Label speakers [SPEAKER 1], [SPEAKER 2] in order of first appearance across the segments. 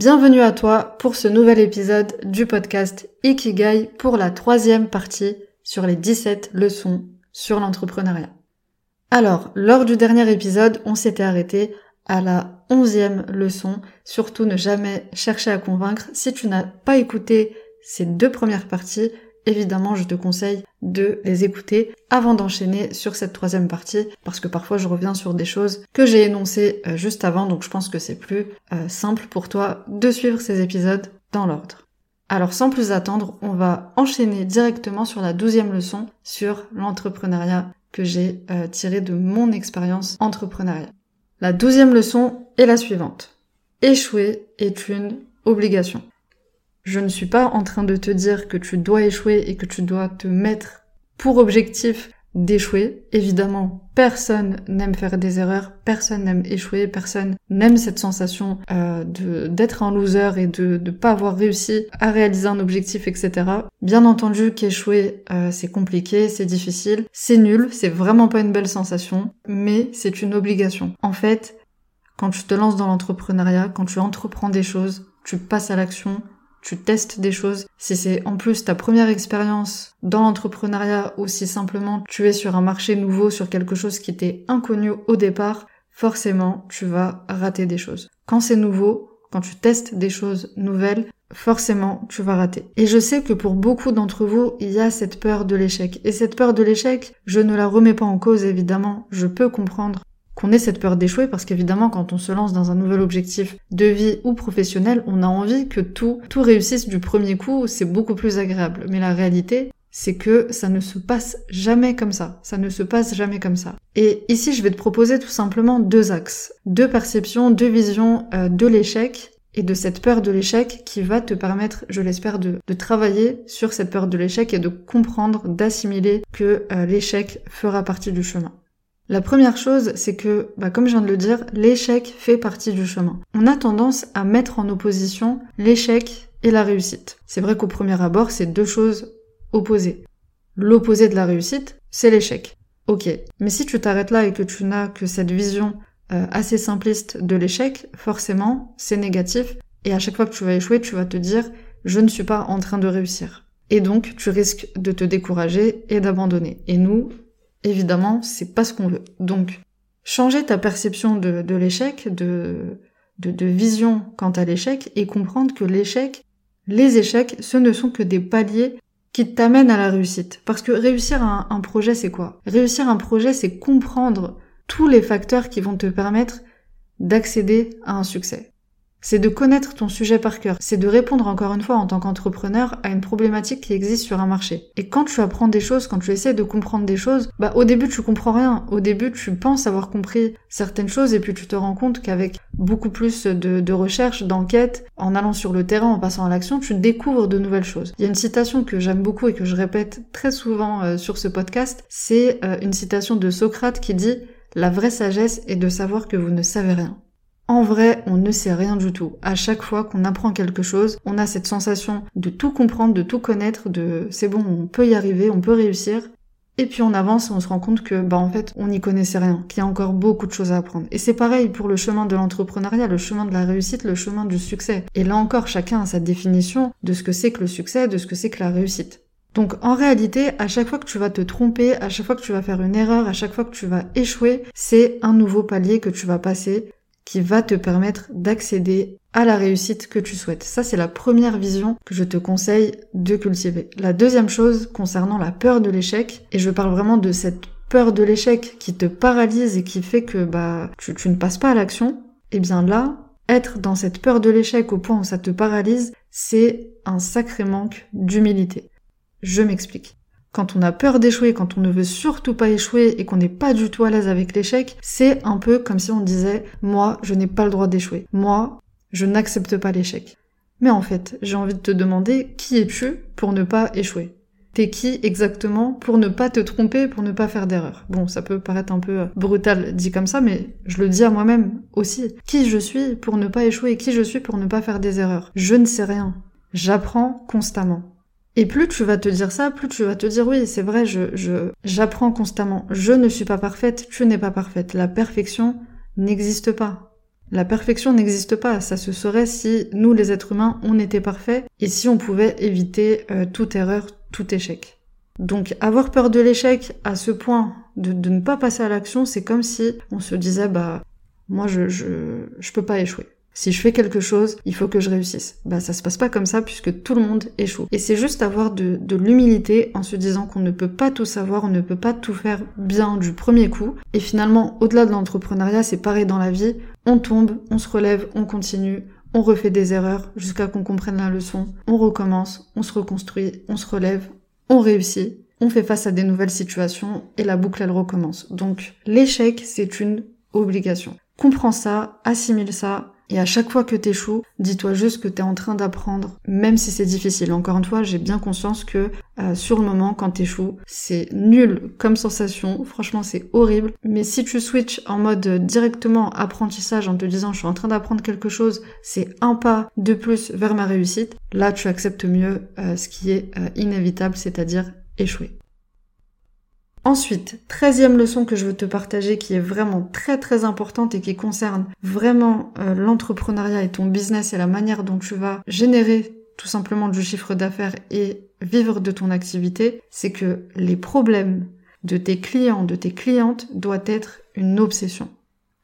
[SPEAKER 1] Bienvenue à toi pour ce nouvel épisode du podcast Ikigai pour la troisième partie sur les 17 leçons sur l'entrepreneuriat. Alors, lors du dernier épisode, on s'était arrêté à la onzième leçon, surtout ne jamais chercher à convaincre. Si tu n'as pas écouté ces deux premières parties, évidemment, je te conseille de les écouter avant d'enchaîner sur cette troisième partie, parce que parfois je reviens sur des choses que j'ai énoncées euh, juste avant, donc je pense que c'est plus euh, simple pour toi de suivre ces épisodes dans l'ordre. Alors sans plus attendre, on va enchaîner directement sur la douzième leçon sur l'entrepreneuriat que j'ai euh, tiré de mon expérience entrepreneuriale. La douzième leçon est la suivante. Échouer est une obligation. Je ne suis pas en train de te dire que tu dois échouer et que tu dois te mettre pour objectif d'échouer. Évidemment, personne n'aime faire des erreurs, personne n'aime échouer, personne n'aime cette sensation euh, d'être un loser et de ne pas avoir réussi à réaliser un objectif, etc. Bien entendu qu'échouer, euh, c'est compliqué, c'est difficile, c'est nul, c'est vraiment pas une belle sensation, mais c'est une obligation. En fait, quand tu te lances dans l'entrepreneuriat, quand tu entreprends des choses, tu passes à l'action, tu testes des choses, si c'est en plus ta première expérience dans l'entrepreneuriat ou si simplement tu es sur un marché nouveau, sur quelque chose qui t'est inconnu au départ, forcément tu vas rater des choses. Quand c'est nouveau, quand tu testes des choses nouvelles, forcément tu vas rater. Et je sais que pour beaucoup d'entre vous, il y a cette peur de l'échec. Et cette peur de l'échec, je ne la remets pas en cause évidemment, je peux comprendre qu'on ait cette peur d'échouer parce qu'évidemment quand on se lance dans un nouvel objectif de vie ou professionnel, on a envie que tout tout réussisse du premier coup, c'est beaucoup plus agréable. Mais la réalité, c'est que ça ne se passe jamais comme ça. Ça ne se passe jamais comme ça. Et ici, je vais te proposer tout simplement deux axes, deux perceptions, deux visions euh, de l'échec et de cette peur de l'échec qui va te permettre, je l'espère, de, travailler sur cette peur de l'échec et de comprendre, d'assimiler que euh, l'échec fera partie du chemin. La première chose, c'est que, bah, comme je viens de le dire, l'échec fait partie du chemin. On a tendance à mettre en opposition l'échec et la réussite. C'est vrai qu'au premier abord, c'est deux choses opposées. L'opposé de la réussite, c'est l'échec. Ok, mais si tu t'arrêtes là et que tu n'as que cette vision euh, assez simpliste de l'échec, forcément, c'est négatif. Et à chaque fois que tu vas échouer, tu vas te dire, je ne suis pas en train de réussir. Et donc, tu risques de te décourager et d'abandonner. Et nous, évidemment, c'est pas ce qu'on veut. Donc, changer ta perception de, l'échec, de, vision quant à l'échec, et comprendre que l'échec, les échecs, ce ne sont que des paliers qui t'amènent à la réussite. Parce que réussir un projet, c'est quoi? Réussir un projet, c'est comprendre tous les facteurs qui vont te permettre d'accéder à un succès c'est de connaître ton sujet par cœur, c'est de répondre encore une fois en tant qu'entrepreneur à une problématique qui existe sur un marché. Et quand tu apprends des choses, quand tu essaies de comprendre des choses, bah au début tu comprends rien, au début tu penses avoir compris certaines choses et puis tu te rends compte qu'avec beaucoup plus de, de recherche, d'enquête, en allant sur le terrain, en passant à l'action, tu découvres de nouvelles choses. Il y a une citation que j'aime beaucoup et que je répète très souvent euh, sur ce podcast, c'est euh, une citation de Socrate qui dit la vraie sagesse est de savoir que vous ne savez rien. En vrai, on ne sait rien du tout. À chaque fois qu'on apprend quelque chose, on a cette sensation de tout comprendre, de tout connaître, de c'est bon, on peut y arriver, on peut réussir. Et puis on avance et on se rend compte que, bah en fait, on n'y connaissait rien, qu'il y a encore beaucoup de choses à apprendre. Et c'est pareil pour le chemin de l'entrepreneuriat, le chemin de la réussite, le chemin du succès. Et là encore, chacun a sa définition de ce que c'est que le succès, de ce que c'est que la réussite. Donc en réalité, à chaque fois que tu vas te tromper, à chaque fois que tu vas faire une erreur, à chaque fois que tu vas échouer, c'est un nouveau palier que tu vas passer qui va te permettre d'accéder à la réussite que tu souhaites. Ça, c'est la première vision que je te conseille de cultiver. La deuxième chose concernant la peur de l'échec, et je parle vraiment de cette peur de l'échec qui te paralyse et qui fait que bah tu, ne passes pas à l'action, eh bien là, être dans cette peur de l'échec au point où ça te paralyse, c'est un sacré manque d'humilité. Je m'explique. Quand on a peur d'échouer, quand on ne veut surtout pas échouer et qu'on n'est pas du tout à l'aise avec l'échec, c'est un peu comme si on disait moi, je n'ai pas le droit d'échouer. Moi, je n'accepte pas l'échec. Mais en fait, j'ai envie de te demander qui es-tu pour ne pas échouer? T'es qui exactement pour ne pas te tromper, pour ne pas faire d'erreur? Bon, ça peut paraître un peu brutal dit comme ça, mais je le dis à moi-même aussi. Qui je suis pour ne pas échouer? Qui je suis pour ne pas faire des erreurs? Je ne sais rien. J'apprends constamment. Et plus tu vas te dire ça, plus tu vas te dire oui, c'est vrai, je, j'apprends constamment. Je ne suis pas parfaite, tu n'es pas parfaite. La perfection n'existe pas. La perfection n'existe pas. Ça se serait si nous, les êtres humains, on était parfaits et si on pouvait éviter euh, toute erreur, tout échec. Donc avoir peur de l'échec à ce point de, de ne pas passer à l'action, c'est comme si on se disait bah moi je, je, je peux pas échouer. Si je fais quelque chose, il faut que je réussisse. Bah ça se passe pas comme ça puisque tout le monde échoue. Et c'est juste avoir de, de l'humilité en se disant qu'on ne peut pas tout savoir, on ne peut pas tout faire bien du premier coup. Et finalement, au-delà de l'entrepreneuriat, c'est pareil dans la vie. On tombe, on se relève, on continue, on refait des erreurs jusqu'à qu'on comprenne la leçon, on recommence, on se reconstruit, on se relève, on réussit, on fait face à des nouvelles situations et la boucle elle recommence. Donc l'échec c'est une obligation. Comprends ça, assimile ça, et à chaque fois que t'échoues, dis-toi juste que t'es en train d'apprendre, même si c'est difficile. Encore une fois, j'ai bien conscience que euh, sur le moment, quand t'échoues, c'est nul comme sensation. Franchement, c'est horrible. Mais si tu switches en mode directement apprentissage en te disant je suis en train d'apprendre quelque chose, c'est un pas de plus vers ma réussite, là tu acceptes mieux euh, ce qui est euh, inévitable, c'est-à-dire échouer. Ensuite, treizième leçon que je veux te partager qui est vraiment très très importante et qui concerne vraiment euh, l'entrepreneuriat et ton business et la manière dont tu vas générer tout simplement du chiffre d'affaires et vivre de ton activité, c'est que les problèmes de tes clients, de tes clientes doivent être une obsession.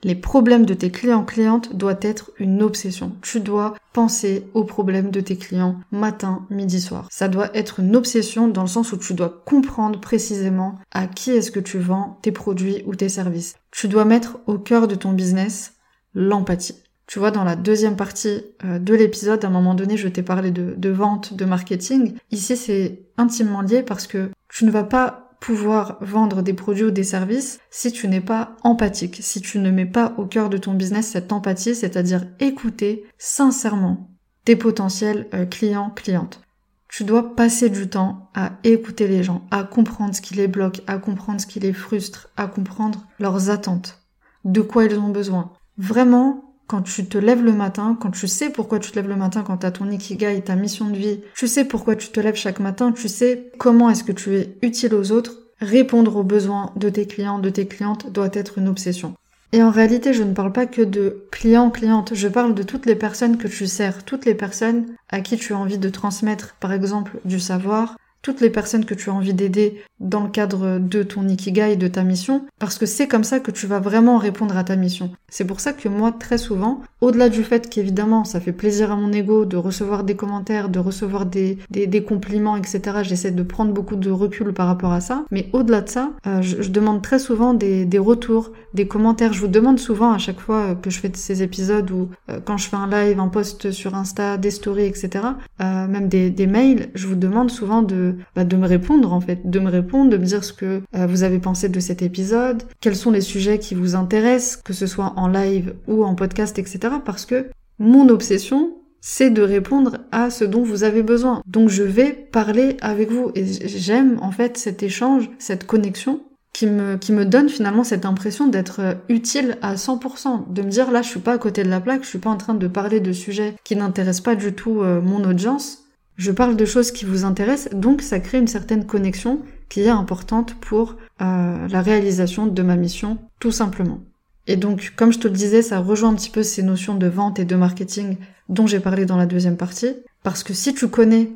[SPEAKER 1] Les problèmes de tes clients-clientes doivent être une obsession. Tu dois penser aux problèmes de tes clients matin, midi, soir. Ça doit être une obsession dans le sens où tu dois comprendre précisément à qui est-ce que tu vends tes produits ou tes services. Tu dois mettre au cœur de ton business l'empathie. Tu vois, dans la deuxième partie euh, de l'épisode, à un moment donné, je t'ai parlé de vente, de marketing. Ici, c'est intimement lié parce que tu ne vas pas pouvoir vendre des produits ou des services si tu n'es pas empathique, si tu ne mets pas au cœur de ton business cette empathie, c'est-à-dire écouter sincèrement tes potentiels euh, clients, clientes. Tu dois passer du temps à écouter les gens, à comprendre ce qui les bloque, à comprendre ce qui les frustre, à comprendre leurs attentes, de quoi ils ont besoin. Vraiment, quand tu te lèves le matin, quand tu sais pourquoi tu te lèves le matin, quand tu as ton ikigai, ta mission de vie, tu sais pourquoi tu te lèves chaque matin, tu sais comment est-ce que tu es utile aux autres, répondre aux besoins de tes clients, de tes clientes doit être une obsession. Et en réalité, je ne parle pas que de clients, clientes, je parle de toutes les personnes que tu sers, toutes les personnes à qui tu as envie de transmettre, par exemple, du savoir, toutes les personnes que tu as envie d'aider dans le cadre de ton ikigai, de ta mission, parce que c'est comme ça que tu vas vraiment répondre à ta mission. C'est pour ça que moi, très souvent, au-delà du fait qu'évidemment, ça fait plaisir à mon ego de recevoir des commentaires, de recevoir des, des, compliments, etc., j'essaie de prendre beaucoup de recul par rapport à ça, mais au-delà de ça, euh, je, demande très souvent des, des, retours, des commentaires. Je vous demande souvent à chaque fois que je fais ces épisodes ou euh, quand je fais un live, un post sur Insta, des stories, etc., euh, même des, des mails, je vous demande souvent de bah, de me répondre en fait, de me répondre, de me dire ce que euh, vous avez pensé de cet épisode, quels sont les sujets qui vous intéressent, que ce soit en live ou en podcast, etc. Parce que mon obsession, c'est de répondre à ce dont vous avez besoin. Donc je vais parler avec vous et j'aime en fait cet échange, cette connexion qui me, qui me donne finalement cette impression d'être euh, utile à 100%, de me dire là je suis pas à côté de la plaque, je suis pas en train de parler de sujets qui n'intéressent pas du tout euh, mon audience, je parle de choses qui vous intéressent, donc ça crée une certaine connexion qui est importante pour euh, la réalisation de ma mission, tout simplement. Et donc, comme je te le disais, ça rejoint un petit peu ces notions de vente et de marketing dont j'ai parlé dans la deuxième partie, parce que si tu connais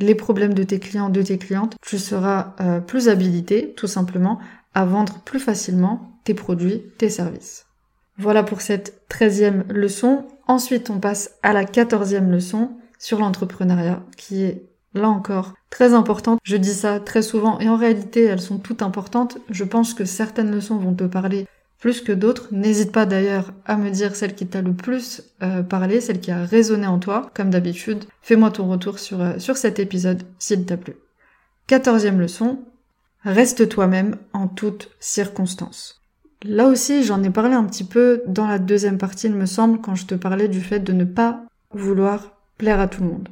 [SPEAKER 1] les problèmes de tes clients, de tes clientes, tu seras euh, plus habilité, tout simplement, à vendre plus facilement tes produits, tes services. Voilà pour cette treizième leçon. Ensuite, on passe à la quatorzième leçon, sur l'entrepreneuriat, qui est là encore très importante. Je dis ça très souvent et en réalité elles sont toutes importantes. Je pense que certaines leçons vont te parler plus que d'autres. N'hésite pas d'ailleurs à me dire celle qui t'a le plus euh, parlé, celle qui a résonné en toi, comme d'habitude. Fais-moi ton retour sur, euh, sur cet épisode s'il t'a plu. Quatorzième leçon, reste toi-même en toutes circonstances. Là aussi, j'en ai parlé un petit peu dans la deuxième partie, il me semble, quand je te parlais du fait de ne pas vouloir plaire à tout le monde.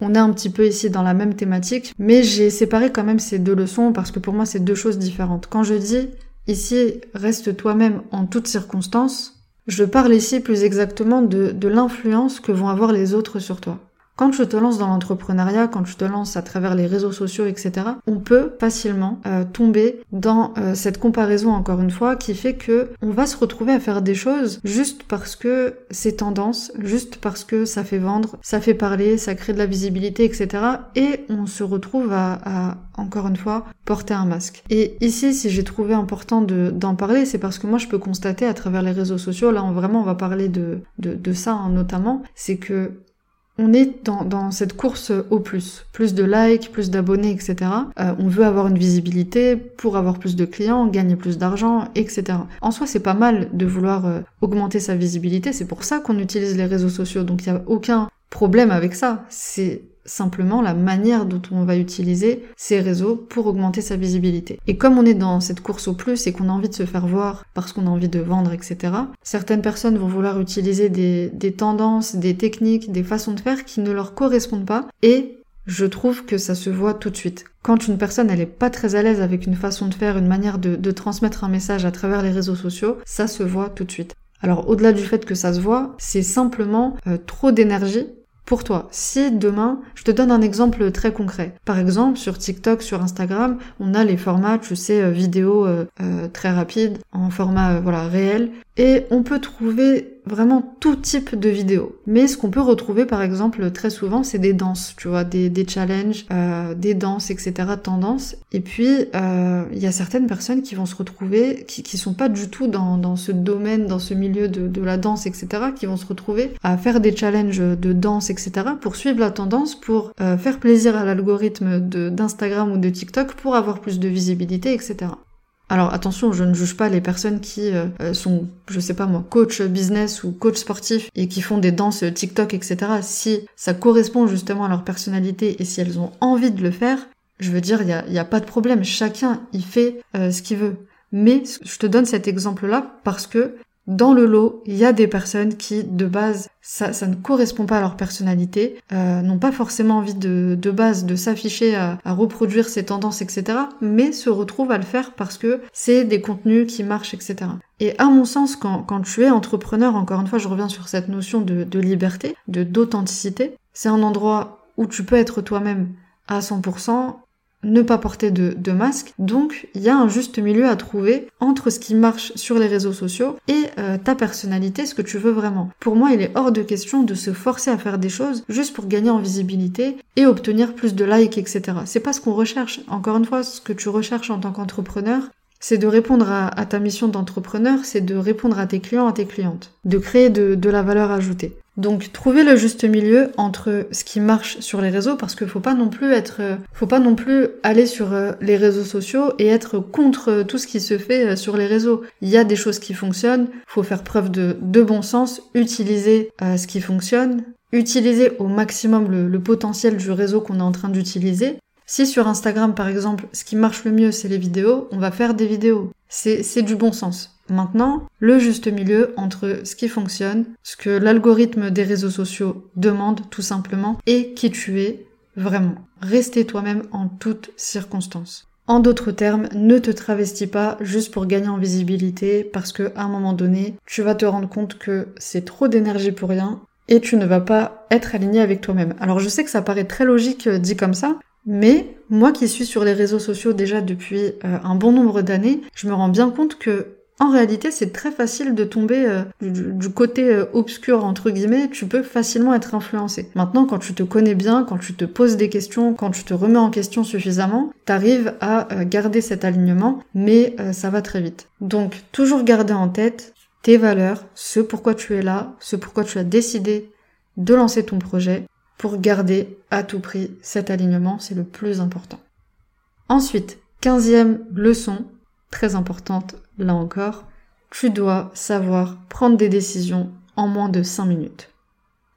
[SPEAKER 1] On est un petit peu ici dans la même thématique, mais j'ai séparé quand même ces deux leçons parce que pour moi c'est deux choses différentes. Quand je dis ici reste toi-même en toutes circonstances, je parle ici plus exactement de, de l'influence que vont avoir les autres sur toi. Quand je te lance dans l'entrepreneuriat, quand je te lance à travers les réseaux sociaux, etc., on peut facilement euh, tomber dans euh, cette comparaison encore une fois qui fait que on va se retrouver à faire des choses juste parce que c'est tendance, juste parce que ça fait vendre, ça fait parler, ça crée de la visibilité, etc. Et on se retrouve à, encore une fois porter un masque. Et ici, si j'ai trouvé important d'en parler, c'est parce que moi je peux constater à travers les réseaux sociaux, là on, vraiment on va parler de, de, de ça hein, notamment, c'est que on est dans, cette course au plus. Plus de likes, plus d'abonnés, etc. Euh, on veut avoir une visibilité pour avoir plus de clients, gagner plus d'argent, etc. En soi, c'est pas mal de vouloir euh, augmenter sa visibilité. C'est pour ça qu'on utilise les réseaux sociaux. Donc il n'y a aucun problème avec ça. C'est simplement la manière dont on va utiliser ces réseaux pour augmenter sa visibilité. Et comme on est dans cette course au plus et qu'on a envie de se faire voir parce qu'on a envie de vendre, etc., certaines personnes vont vouloir utiliser des, tendances, des techniques, des façons de faire qui ne leur correspondent pas et je trouve que ça se voit tout de suite. Quand une personne elle est pas très à l'aise avec une façon de faire, une manière de, de transmettre un message à travers les réseaux sociaux, ça se voit tout de suite. Alors au-delà du fait que ça se voit, c'est simplement euh, trop d'énergie pour toi. Si demain, je te donne un exemple très concret. Par exemple, sur TikTok, sur Instagram, on a les formats, tu sais, euh, vidéos euh, euh, très rapides, en format voilà réel, et on peut trouver vraiment tout type de vidéos. Mais ce qu'on peut retrouver par exemple très souvent, c'est des danses, tu vois, des, des challenges, euh, des danses, etc., tendances. Et puis, euh, il y a certaines personnes qui vont se retrouver, qui, qui sont pas du tout dans, dans ce domaine, dans ce milieu de, de la danse, etc., qui vont se retrouver à faire des challenges de danse, etc., pour suivre la tendance, pour euh, faire plaisir à l'algorithme d'Instagram ou de TikTok, pour avoir plus de visibilité, etc. Alors attention, je ne juge pas les personnes qui euh, euh, sont, je sais pas moi, coach business ou coach sportif et qui font des danses TikTok, etc. Si ça correspond justement à leur personnalité et si elles ont envie de le faire, je veux dire, il a, a, pas de problème. Chacun, il fait euh, ce qu'il veut. Mais je te donne cet exemple-là parce que dans le lot, il y a des personnes qui, de base, ça, ne correspond pas à leur personnalité, euh, n'ont pas forcément envie de, de base de s'afficher à, reproduire ces tendances, etc., mais se retrouvent à le faire parce que c'est des contenus qui marchent, etc. Et à mon sens, quand, quand tu es entrepreneur, encore une fois, je reviens sur cette notion de, de liberté, de d'authenticité, c'est un endroit où tu peux être toi-même à 100%, ne pas porter de, masque. Donc il y a un juste milieu à trouver entre ce qui marche sur les réseaux sociaux et euh, ta personnalité, ce que tu veux vraiment. Pour moi, il est hors de question de se forcer à faire des choses juste pour gagner en visibilité et obtenir plus de likes, etc. C'est pas ce qu'on recherche. Encore une fois, ce que tu recherches en tant qu'entrepreneur, c'est de répondre à, ta mission d'entrepreneur, c'est de répondre à tes clients, à tes clientes, de créer de la valeur ajoutée. Donc trouver le juste milieu entre ce qui marche sur les réseaux parce qu'il faut pas non plus être faut pas non plus aller sur euh, les réseaux sociaux et être contre tout ce qui se fait euh, sur les réseaux. Il y a des choses qui fonctionnent, faut faire preuve de, bon sens, utiliser euh, ce qui fonctionne, utiliser au maximum le potentiel du réseau qu'on est en train d'utiliser. Si sur Instagram par exemple, ce qui marche le mieux c'est les vidéos, on va faire des vidéos. C'est du bon sens. Maintenant, le juste milieu entre ce qui fonctionne, ce que l'algorithme des réseaux sociaux demande tout simplement, et qui tu es vraiment. Restez toi-même en toutes circonstances. En d'autres termes, ne te travestis pas juste pour gagner en visibilité parce que à un moment donné, tu vas te rendre compte que c'est trop d'énergie pour rien et tu ne vas pas être aligné avec toi-même. Alors je sais que ça paraît très logique euh, dit comme ça, mais moi qui suis sur les réseaux sociaux déjà depuis euh, un bon nombre d'années, je me rends bien compte que en réalité, c'est très facile de tomber euh, du, côté euh, obscur, entre guillemets, tu peux facilement être influencé. Maintenant, quand tu te connais bien, quand tu te poses des questions, quand tu te remets en question suffisamment, t'arrives à euh, garder cet alignement, mais ça va très vite. Donc, toujours garder en tête tes valeurs, ce pourquoi tu es là, ce pourquoi tu as décidé de lancer ton projet, pour garder à tout prix cet alignement, c'est le plus important. Ensuite, quinzième leçon, très importante là encore, tu dois savoir prendre des décisions en moins de 5 minutes.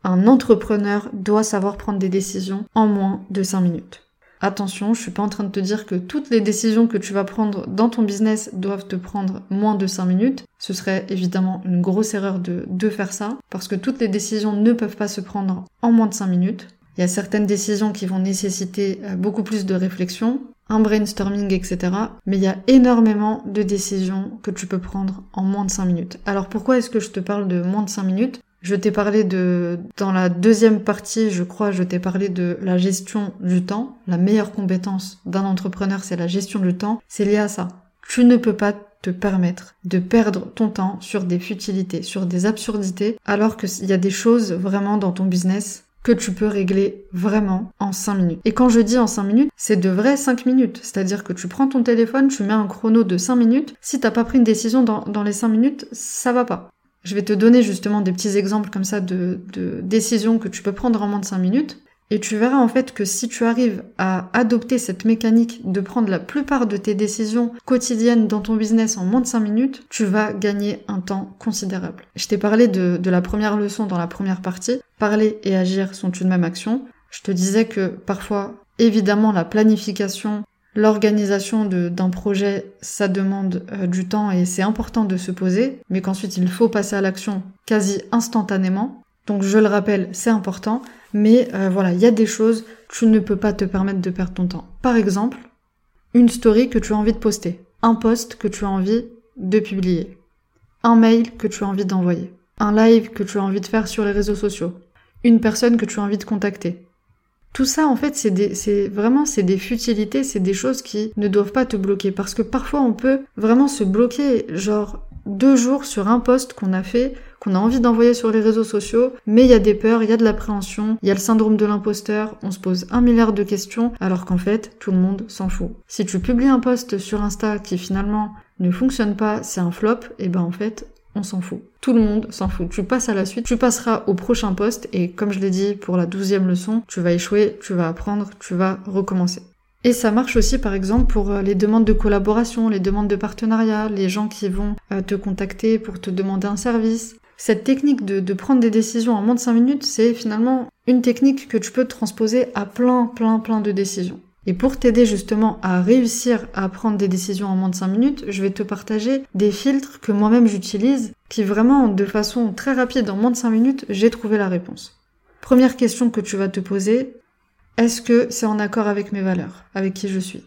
[SPEAKER 1] Un entrepreneur doit savoir prendre des décisions en moins de 5 minutes. Attention, je suis pas en train de te dire que toutes les décisions que tu vas prendre dans ton business doivent te prendre moins de 5 minutes. Ce serait évidemment une grosse erreur de, de faire ça, parce que toutes les décisions ne peuvent pas se prendre en moins de 5 minutes. Il y a certaines décisions qui vont nécessiter euh, beaucoup plus de réflexion, un brainstorming, etc. Mais il y a énormément de décisions que tu peux prendre en moins de 5 minutes. Alors pourquoi est-ce que je te parle de moins de 5 minutes? Je t'ai parlé de, dans la deuxième partie, je crois, je t'ai parlé de la gestion du temps. La meilleure compétence d'un entrepreneur, c'est la gestion du temps. C'est lié à ça. Tu ne peux pas te permettre de perdre ton temps sur des futilités, sur des absurdités, alors qu'il y a des choses vraiment dans ton business que tu peux régler vraiment en 5 minutes. Et quand je dis en 5 minutes, c'est de vraies 5 minutes. C'est-à-dire que tu prends ton téléphone, tu mets un chrono de 5 minutes. Si t'as pas pris une décision dans, dans les 5 minutes, ça va pas. Je vais te donner justement des petits exemples comme ça de, de décisions que tu peux prendre en moins de 5 minutes. Et tu verras en fait que si tu arrives à adopter cette mécanique de prendre la plupart de tes décisions quotidiennes dans ton business en moins de 5 minutes, tu vas gagner un temps considérable. Je t'ai parlé de, la première leçon dans la première partie. Parler et agir sont une même action. Je te disais que parfois, évidemment, la planification L'organisation d'un projet, ça demande euh, du temps et c'est important de se poser, mais qu'ensuite il faut passer à l'action quasi instantanément. Donc je le rappelle, c'est important, mais euh, voilà, il y a des choses, tu ne peux pas te permettre de perdre ton temps. Par exemple, une story que tu as envie de poster, un post que tu as envie de publier, un mail que tu as envie d'envoyer, un live que tu as envie de faire sur les réseaux sociaux, une personne que tu as envie de contacter, tout ça, en fait, c'est vraiment, c'est des futilités, c'est des choses qui ne doivent pas te bloquer. Parce que parfois, on peut vraiment se bloquer, genre, deux jours sur un post qu'on a fait, qu'on a envie d'envoyer sur les réseaux sociaux, mais il y a des peurs, il y a de l'appréhension, il y a le syndrome de l'imposteur, on se pose un milliard de questions, alors qu'en fait, tout le monde s'en fout. Si tu publies un post sur Insta qui finalement ne fonctionne pas, c'est un flop, et ben en fait, on s'en fout. Tout le monde s'en fout. Tu passes à la suite, tu passeras au prochain poste et comme je l'ai dit pour la douzième leçon, tu vas échouer, tu vas apprendre, tu vas recommencer. Et ça marche aussi par exemple pour euh, les demandes de collaboration, les demandes de partenariat, les gens qui vont euh, te contacter pour te demander un service. Cette technique de, de prendre des décisions en moins de 5 minutes, c'est finalement une technique que tu peux transposer à plein, plein, plein de décisions. Et pour t'aider justement à réussir à prendre des décisions en moins de 5 minutes, je vais te partager des filtres que moi-même j'utilise, qui vraiment de façon très rapide, en moins de 5 minutes, j'ai trouvé la réponse. Première question que tu vas te poser, est-ce que c'est en accord avec mes valeurs, avec qui je suis?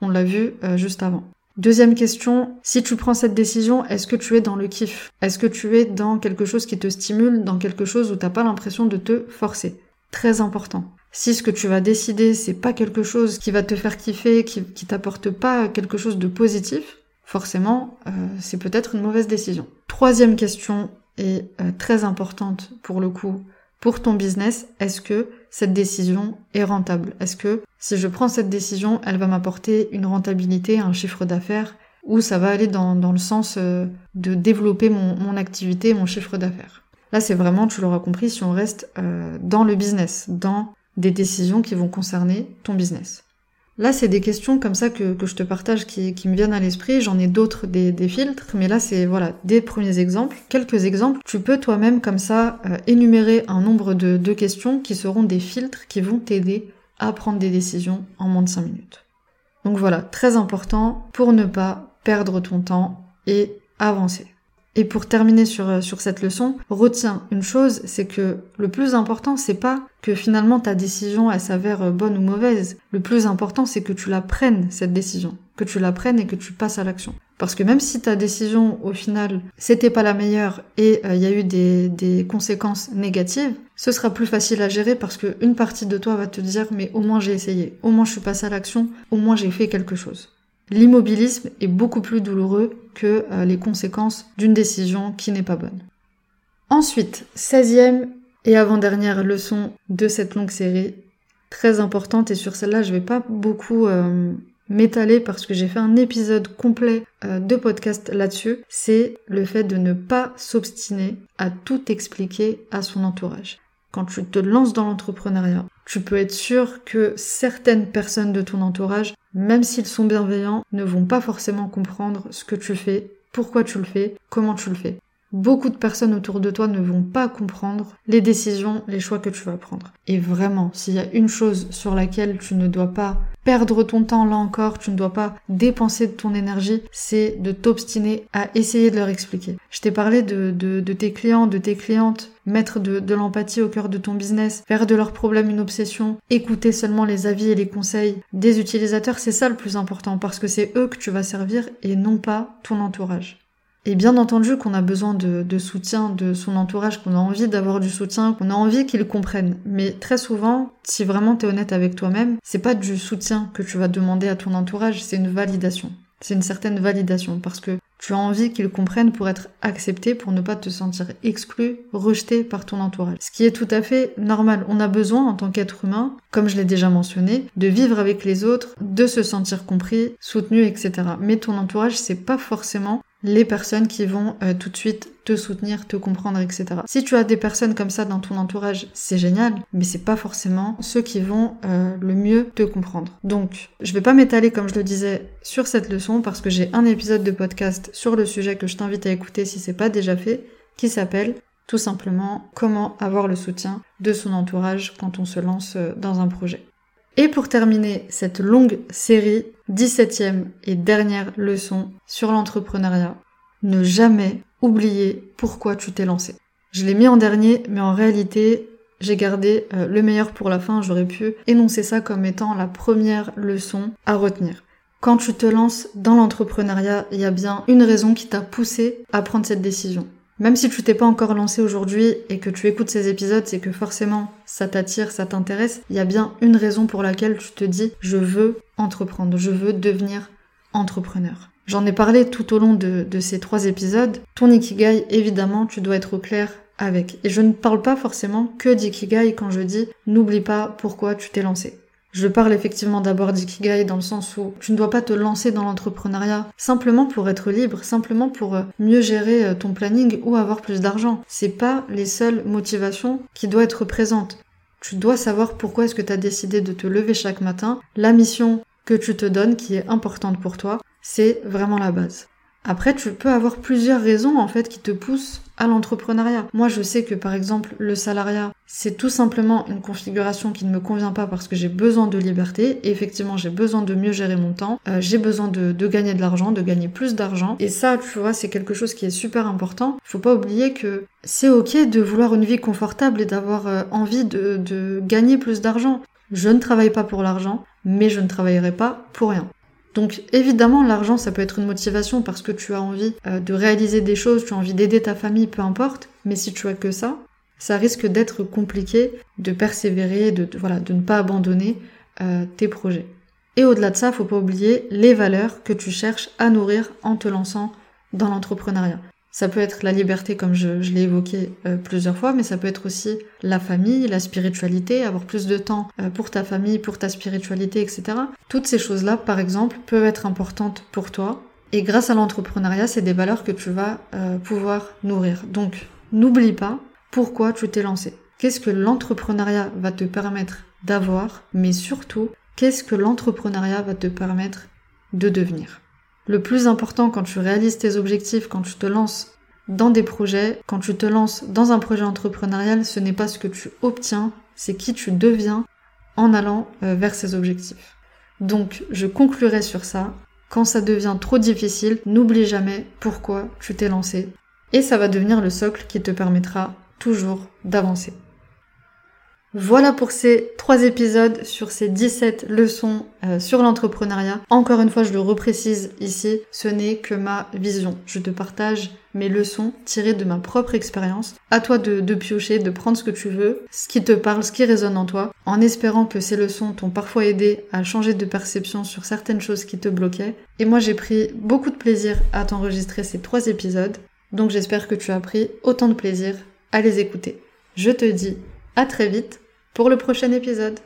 [SPEAKER 1] On l'a vu euh, juste avant. Deuxième question, si tu prends cette décision, est-ce que tu es dans le kiff? Est-ce que tu es dans quelque chose qui te stimule, dans quelque chose où t'as pas l'impression de te forcer? Très important. Si ce que tu vas décider, c'est pas quelque chose qui va te faire kiffer, qui, qui t'apporte pas quelque chose de positif, forcément, euh, c'est peut-être une mauvaise décision. Troisième question est euh, très importante pour le coup pour ton business. Est-ce que cette décision est rentable? Est-ce que si je prends cette décision, elle va m'apporter une rentabilité, un chiffre d'affaires, ou ça va aller dans, le sens euh, de développer mon, mon activité, mon chiffre d'affaires? Là, c'est vraiment, tu l'auras compris, si on reste dans le business, dans des décisions qui vont concerner ton business. Là, c'est des questions comme ça que, je te partage qui, me viennent à l'esprit. J'en ai d'autres, des, filtres, mais là, c'est voilà des premiers exemples. Quelques exemples. Tu peux toi-même comme ça euh, énumérer un nombre de, de questions qui seront des filtres qui vont t'aider à prendre des décisions en moins de 5 minutes. Donc voilà, très important pour ne pas perdre ton temps et avancer. Et pour terminer sur, euh, sur cette leçon, retiens une chose, c'est que le plus important, c'est pas que finalement ta décision elle s'avère euh, bonne ou mauvaise. Le plus important, c'est que tu la prennes, cette décision. Que tu la prennes et que tu passes à l'action. Parce que même si ta décision, au final, c'était pas la meilleure et euh, il y a eu des, des conséquences négatives, ce sera plus facile à gérer parce qu'une partie de toi va te dire mais au moins j'ai essayé, au moins je suis passé à l'action, au moins j'ai fait quelque chose. L'immobilisme est beaucoup plus douloureux que euh, les conséquences d'une décision qui n'est pas bonne. Ensuite, 16e et avant-dernière leçon de cette longue série, très importante et sur celle-là je vais pas beaucoup euh, m'étaler parce que j'ai fait un épisode complet euh, de podcast là-dessus, c'est le fait de ne pas s'obstiner à tout expliquer à son entourage. Quand tu te lances dans l'entrepreneuriat, tu peux être sûr que certaines personnes de ton entourage même s'ils sont bienveillants, ne vont pas forcément comprendre ce que tu fais, pourquoi tu le fais, comment tu le fais. Beaucoup de personnes autour de toi ne vont pas comprendre les décisions, les choix que tu vas prendre. Et vraiment, s'il y a une chose sur laquelle tu ne dois pas perdre ton temps là encore, tu ne dois pas dépenser de ton énergie, c'est de t'obstiner à essayer de leur expliquer. Je t'ai parlé de, tes clients, de tes clientes, mettre de, de l'empathie au cœur de ton business, faire de leurs problèmes une obsession, écouter seulement les avis et les conseils des utilisateurs, c'est ça le plus important parce que c'est eux que tu vas servir et non pas ton entourage. Et bien entendu qu'on a besoin de, soutien de son entourage, qu'on a envie d'avoir du soutien, qu'on a envie qu'ils comprennent. Mais très souvent, si vraiment tu es honnête avec toi-même, c'est pas du soutien que tu vas demander à ton entourage, c'est une validation. C'est une certaine validation parce que tu as envie qu'ils comprennent pour être accepté, pour ne pas te sentir exclu, rejeté par ton entourage. Ce qui est tout à fait normal. On a besoin, en tant qu'être humain, comme je l'ai déjà mentionné, de vivre avec les autres, de se sentir compris, soutenu, etc. Mais ton entourage, c'est pas forcément les personnes qui vont euh, tout de suite te soutenir, te comprendre, etc. Si tu as des personnes comme ça dans ton entourage, c'est génial, mais c'est pas forcément ceux qui vont euh, le mieux te comprendre. Donc, je vais pas m'étaler comme je le disais sur cette leçon parce que j'ai un épisode de podcast sur le sujet que je t'invite à écouter si c'est pas déjà fait, qui s'appelle tout simplement comment avoir le soutien de son entourage quand on se lance euh, dans un projet. Et pour terminer cette longue série, 17e et dernière leçon sur l'entrepreneuriat, ne jamais oublier pourquoi tu t'es lancé. Je l'ai mis en dernier, mais en réalité, j'ai gardé euh, le meilleur pour la fin, j'aurais pu énoncer ça comme étant la première leçon à retenir. Quand tu te lances dans l'entrepreneuriat, il y a bien une raison qui t'a poussé à prendre cette décision. Même si tu t'es pas encore lancé aujourd'hui et que tu écoutes ces épisodes, c'est que forcément ça t'attire, ça t'intéresse, il y a bien une raison pour laquelle tu te dis je veux entreprendre, je veux devenir entrepreneur. J'en ai parlé tout au long de, ces trois épisodes. Ton Ikigai, évidemment, tu dois être au clair avec. Et je ne parle pas forcément que d'Ikigai quand je dis n'oublie pas pourquoi tu t'es lancé. Je parle effectivement d'abord d'ikigai dans le sens où tu ne dois pas te lancer dans l'entrepreneuriat simplement pour être libre, simplement pour euh, mieux gérer euh, ton planning ou avoir plus d'argent. C'est pas les seules motivations qui doivent être présentes. Tu dois savoir pourquoi est-ce que tu as décidé de te lever chaque matin. La mission que tu te donnes qui est importante pour toi, c'est vraiment la base. Après, tu peux avoir plusieurs raisons en fait qui te poussent à l'entrepreneuriat. Moi, je sais que par exemple, le salariat, c'est tout simplement une configuration qui ne me convient pas parce que j'ai besoin de liberté et effectivement, j'ai besoin de mieux gérer mon temps, euh, j'ai besoin de, gagner de l'argent, de gagner plus d'argent et ça, tu vois, c'est quelque chose qui est super important. Faut pas oublier que c'est ok de vouloir une vie confortable et d'avoir euh, envie de, gagner plus d'argent. Je ne travaille pas pour l'argent, mais je ne travaillerai pas pour rien. Donc évidemment, l'argent, ça peut être une motivation parce que tu as envie euh, de réaliser des choses, tu as envie d'aider ta famille, peu importe. Mais si tu as que ça, ça risque d'être compliqué de persévérer, de, voilà, de ne pas abandonner euh, tes projets. Et au-delà de ça, faut pas oublier les valeurs que tu cherches à nourrir en te lançant dans l'entrepreneuriat. Ça peut être la liberté, comme je, l'ai évoqué euh, plusieurs fois, mais ça peut être aussi la famille, la spiritualité, avoir plus de temps euh, pour ta famille, pour ta spiritualité, etc. Toutes ces choses-là, par exemple, peuvent être importantes pour toi. Et grâce à l'entrepreneuriat, c'est des valeurs que tu vas pouvoir nourrir. Donc, n'oublie pas pourquoi tu t'es lancé. Qu'est-ce que l'entrepreneuriat va te permettre d'avoir, mais surtout, qu'est-ce que l'entrepreneuriat va te permettre de devenir. Le plus important quand tu réalises tes objectifs, quand tu te lances dans des projets, quand tu te lances dans un projet entrepreneurial, ce n'est pas ce que tu obtiens, c'est qui tu deviens en allant euh, vers ces objectifs. Donc, je conclurai sur ça. Quand ça devient trop difficile, n'oublie jamais pourquoi tu t'es lancé. Et ça va devenir le socle qui te permettra toujours d'avancer. Voilà pour ces trois épisodes sur ces 17 leçons euh, sur l'entrepreneuriat. Encore une fois, je le reprécise ici, ce n'est que ma vision. Je te partage mes leçons tirées de ma propre expérience. À toi de, de, piocher, de prendre ce que tu veux, ce qui te parle, ce qui résonne en toi, en espérant que ces leçons t'ont parfois aidé à changer de perception sur certaines choses qui te bloquaient. Et moi, j'ai pris beaucoup de plaisir à t'enregistrer ces trois épisodes. Donc j'espère que tu as pris autant de plaisir à les écouter. Je te dis à très vite pour le prochain épisode.